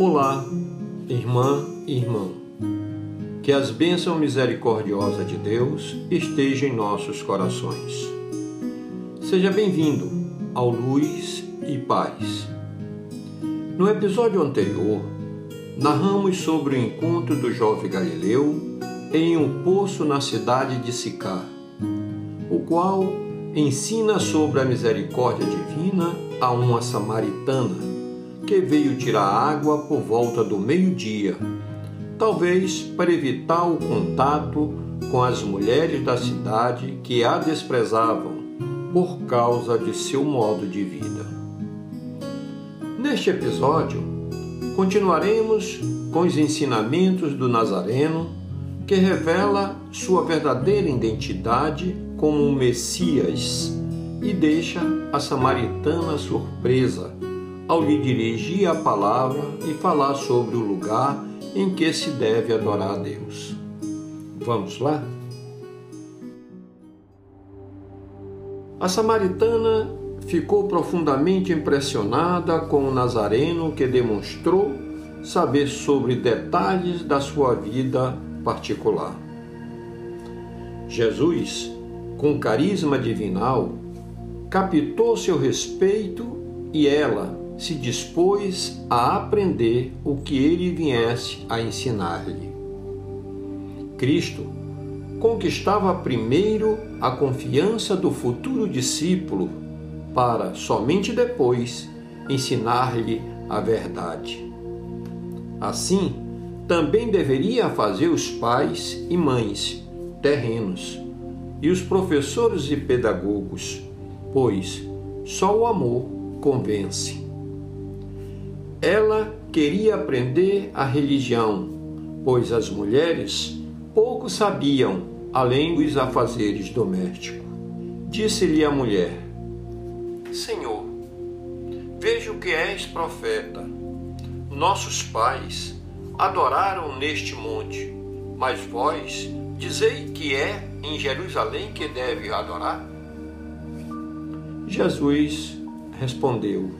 Olá, irmã e irmão. Que as bênçãos misericordiosas de Deus estejam em nossos corações. Seja bem-vindo ao Luz e Paz. No episódio anterior, narramos sobre o encontro do jovem Galileu em um poço na cidade de Sicá, o qual ensina sobre a misericórdia divina a uma samaritana que veio tirar água por volta do meio-dia, talvez para evitar o contato com as mulheres da cidade que a desprezavam por causa de seu modo de vida. Neste episódio, continuaremos com os ensinamentos do Nazareno que revela sua verdadeira identidade como um Messias e deixa a samaritana surpresa ao lhe dirigir a palavra e falar sobre o lugar em que se deve adorar a Deus. Vamos lá? A samaritana ficou profundamente impressionada com o nazareno que demonstrou saber sobre detalhes da sua vida particular. Jesus, com carisma divinal, captou seu respeito e ela, se dispôs a aprender o que ele viesse a ensinar-lhe. Cristo conquistava primeiro a confiança do futuro discípulo para somente depois ensinar-lhe a verdade. Assim, também deveria fazer os pais e mães terrenos e os professores e pedagogos, pois só o amor convence. Ela queria aprender a religião, pois as mulheres pouco sabiam além dos afazeres domésticos. Disse-lhe a mulher: Senhor, vejo que és profeta. Nossos pais adoraram neste monte, mas vós dizei que é em Jerusalém que deve adorar? Jesus respondeu: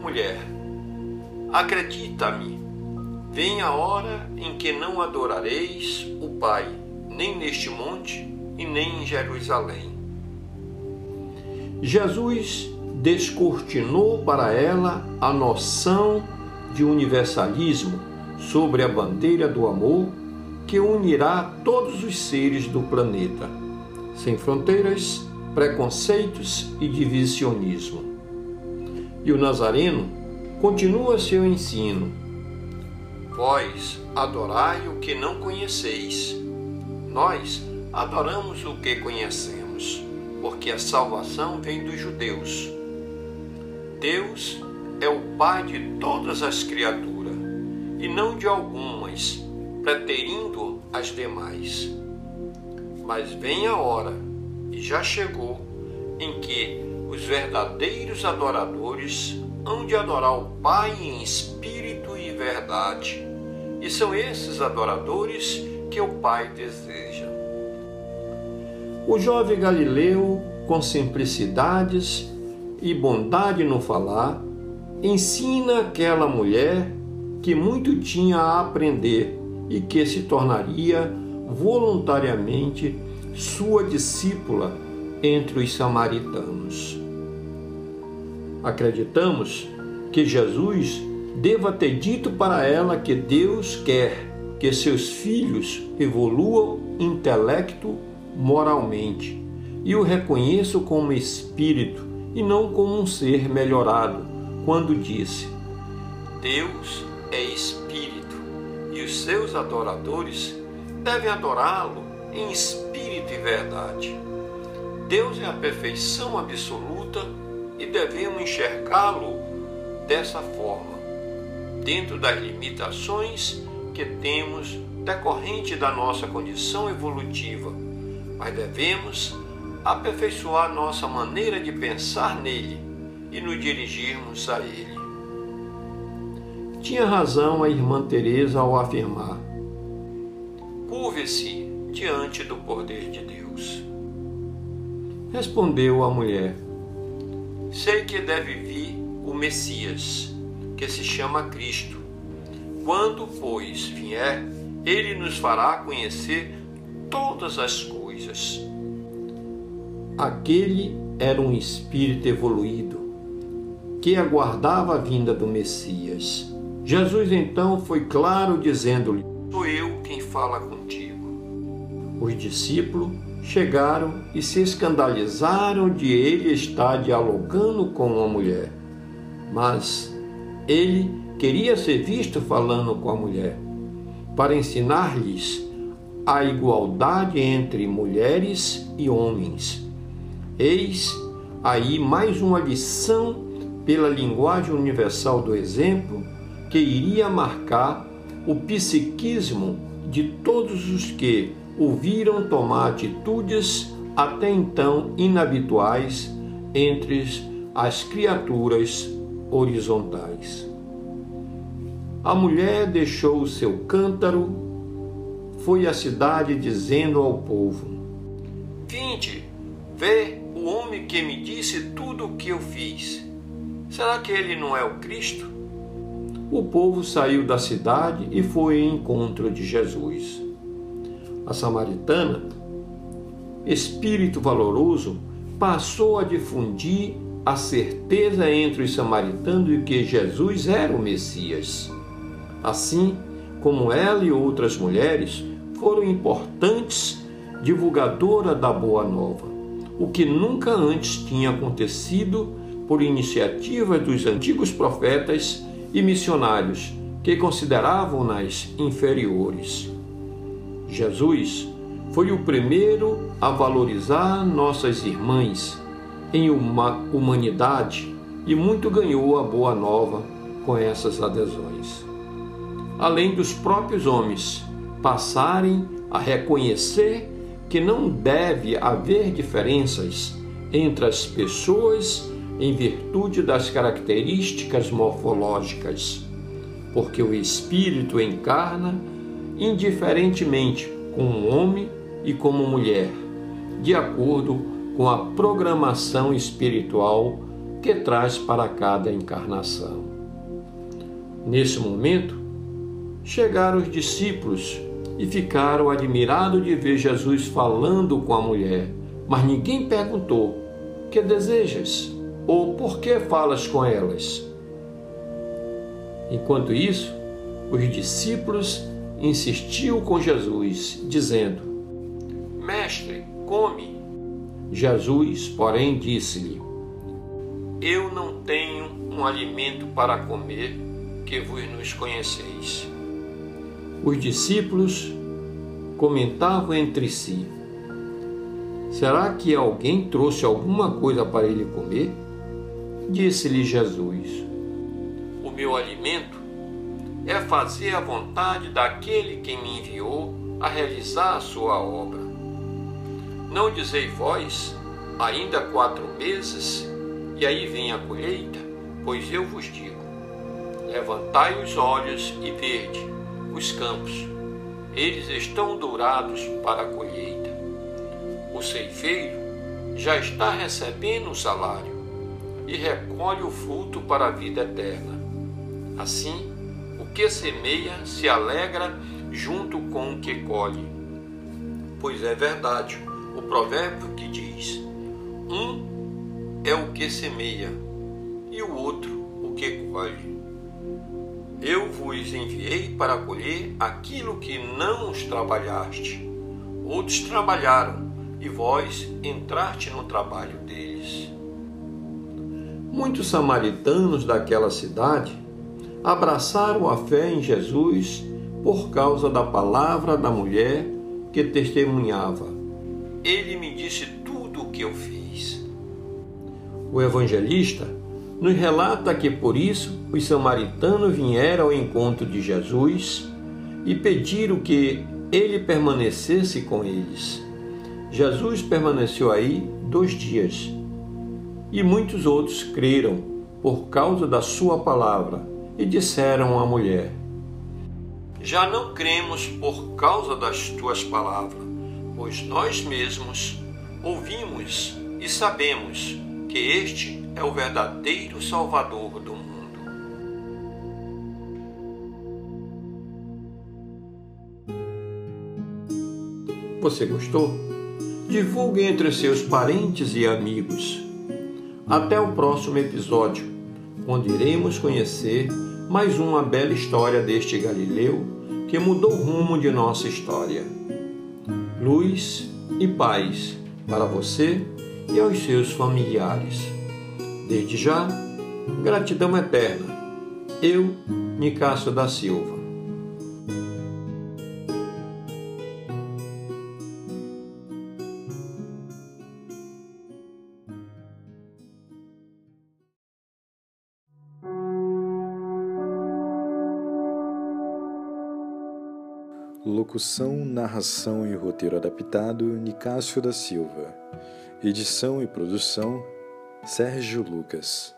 Mulher, Acredita-me, vem a hora em que não adorareis o Pai, nem neste monte e nem em Jerusalém. Jesus descortinou para ela a noção de universalismo sobre a bandeira do amor que unirá todos os seres do planeta, sem fronteiras, preconceitos e divisionismo. E o Nazareno Continua seu ensino. Vós adorai o que não conheceis. Nós adoramos o que conhecemos, porque a salvação vem dos judeus. Deus é o Pai de todas as criaturas, e não de algumas, preterindo as demais. Mas vem a hora, e já chegou, em que os verdadeiros adoradores hão de adorar o Pai em espírito e verdade. E são esses adoradores que o Pai deseja. O jovem Galileu, com simplicidades e bondade no falar, ensina aquela mulher que muito tinha a aprender e que se tornaria voluntariamente sua discípula entre os samaritanos. Acreditamos que Jesus deva ter dito para ela que Deus quer que seus filhos evoluam intelecto, moralmente e o reconheçam como espírito e não como um ser melhorado, quando disse: Deus é espírito e os seus adoradores devem adorá-lo em espírito e verdade. Deus é a perfeição absoluta e devemos enxergá-lo dessa forma, dentro das limitações que temos decorrente da nossa condição evolutiva, mas devemos aperfeiçoar nossa maneira de pensar nele e nos dirigirmos a ele. Tinha razão a irmã Teresa ao afirmar: Curve-se diante do poder de Deus. Respondeu a mulher: Sei que deve vir o Messias, que se chama Cristo. Quando, pois, vier, ele nos fará conhecer todas as coisas. Aquele era um espírito evoluído que aguardava a vinda do Messias. Jesus então foi claro dizendo-lhe: Sou eu quem fala contigo. Os discípulos chegaram e se escandalizaram de ele estar dialogando com uma mulher. Mas ele queria ser visto falando com a mulher, para ensinar-lhes a igualdade entre mulheres e homens. Eis aí mais uma lição pela linguagem universal do exemplo que iria marcar o psiquismo de todos os que ouviram tomar atitudes até então inabituais entre as criaturas horizontais. A mulher deixou o seu cântaro, foi à cidade dizendo ao povo: Vinde, vê o homem que me disse tudo o que eu fiz. Será que ele não é o Cristo? O povo saiu da cidade e foi em encontro de Jesus a samaritana, espírito valoroso, passou a difundir a certeza entre os samaritanos de que Jesus era o Messias. Assim como ela e outras mulheres foram importantes divulgadoras da Boa Nova, o que nunca antes tinha acontecido por iniciativa dos antigos profetas e missionários que consideravam-nas inferiores. Jesus foi o primeiro a valorizar nossas irmãs em uma humanidade e muito ganhou a boa nova com essas adesões. Além dos próprios homens passarem a reconhecer que não deve haver diferenças entre as pessoas em virtude das características morfológicas, porque o espírito encarna indiferentemente como homem e como mulher, de acordo com a programação espiritual que traz para cada encarnação. Nesse momento, chegaram os discípulos e ficaram admirados de ver Jesus falando com a mulher, mas ninguém perguntou: Que desejas? Ou por que falas com elas? Enquanto isso, os discípulos insistiu com Jesus, dizendo: Mestre, come. Jesus, porém, disse-lhe: Eu não tenho um alimento para comer que vos nos conheceis. Os discípulos comentavam entre si: Será que alguém trouxe alguma coisa para ele comer? Disse-lhe Jesus: O meu alimento é fazer a vontade daquele que me enviou a realizar a sua obra. Não dizei vós, ainda quatro meses, e aí vem a colheita? Pois eu vos digo: levantai os olhos e vede os campos, eles estão dourados para a colheita. O ceifeiro já está recebendo o salário e recolhe o fruto para a vida eterna. Assim, que semeia se alegra junto com o que colhe. Pois é verdade o provérbio que diz: um é o que semeia e o outro o que colhe. Eu vos enviei para colher aquilo que não os trabalhaste. Outros trabalharam e vós entraste no trabalho deles. Muitos samaritanos daquela cidade abraçaram a fé em Jesus por causa da palavra da mulher que testemunhava. Ele me disse tudo o que eu fiz. O evangelista nos relata que por isso os samaritanos vieram ao encontro de Jesus e pediram que ele permanecesse com eles. Jesus permaneceu aí dois dias e muitos outros creram por causa da sua palavra e disseram à mulher: Já não cremos por causa das tuas palavras, pois nós mesmos ouvimos e sabemos que este é o verdadeiro Salvador do mundo. Você gostou? Divulgue entre seus parentes e amigos. Até o próximo episódio, onde iremos conhecer mais uma bela história deste Galileu que mudou o rumo de nossa história. Luz e paz para você e aos seus familiares. Desde já, gratidão eterna. Eu, Nicásio da Silva. Locução, narração e roteiro adaptado: Nicásio da Silva. Edição e produção: Sérgio Lucas.